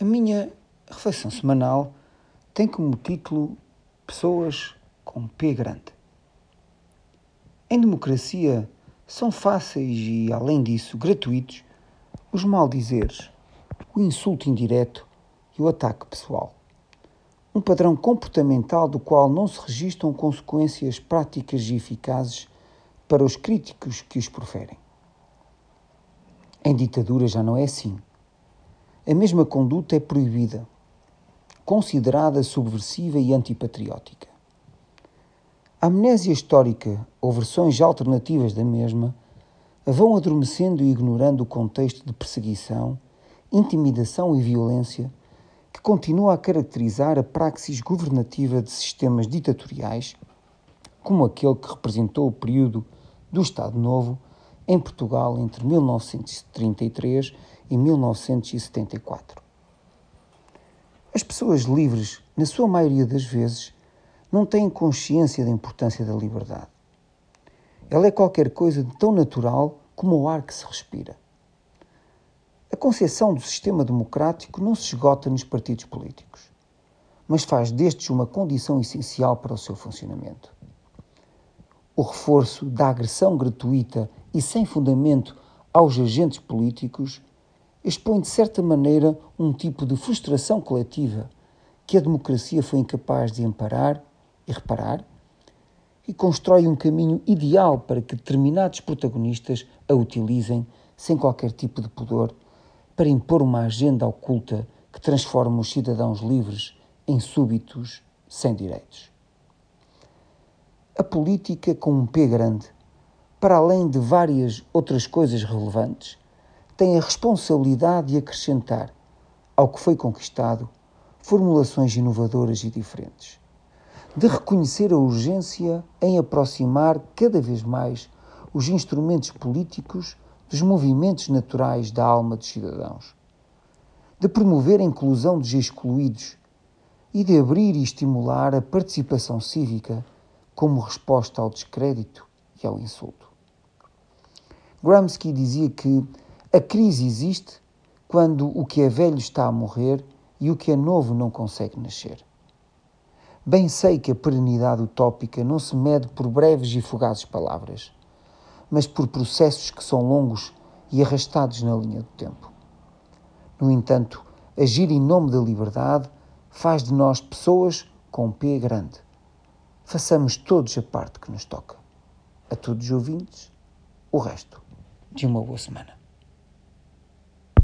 A minha reflexão semanal tem como título Pessoas com P grande. Em democracia são fáceis e, além disso, gratuitos os maldizeres, o insulto indireto e o ataque pessoal. Um padrão comportamental do qual não se registram consequências práticas e eficazes para os críticos que os proferem. Em ditadura já não é assim. A mesma conduta é proibida, considerada subversiva e antipatriótica. A amnésia histórica ou versões alternativas da mesma vão adormecendo e ignorando o contexto de perseguição, intimidação e violência que continua a caracterizar a praxis governativa de sistemas ditatoriais, como aquele que representou o período do Estado Novo em Portugal entre 1933 em 1974. As pessoas livres, na sua maioria das vezes, não têm consciência da importância da liberdade. Ela é qualquer coisa de tão natural como o ar que se respira. A concepção do sistema democrático não se esgota nos partidos políticos, mas faz destes uma condição essencial para o seu funcionamento. O reforço da agressão gratuita e sem fundamento aos agentes políticos expõe de certa maneira um tipo de frustração coletiva que a democracia foi incapaz de amparar e reparar e constrói um caminho ideal para que determinados protagonistas a utilizem sem qualquer tipo de pudor para impor uma agenda oculta que transforma os cidadãos livres em súbitos sem direitos. A política com um P grande, para além de várias outras coisas relevantes, tem a responsabilidade de acrescentar ao que foi conquistado formulações inovadoras e diferentes, de reconhecer a urgência em aproximar cada vez mais os instrumentos políticos dos movimentos naturais da alma dos cidadãos, de promover a inclusão dos excluídos e de abrir e estimular a participação cívica como resposta ao descrédito e ao insulto. Gramsci dizia que a crise existe quando o que é velho está a morrer e o que é novo não consegue nascer. Bem sei que a perenidade utópica não se mede por breves e fugazes palavras, mas por processos que são longos e arrastados na linha do tempo. No entanto, agir em nome da liberdade faz de nós pessoas com um P grande. Façamos todos a parte que nos toca. A todos os ouvintes, o resto de uma boa semana.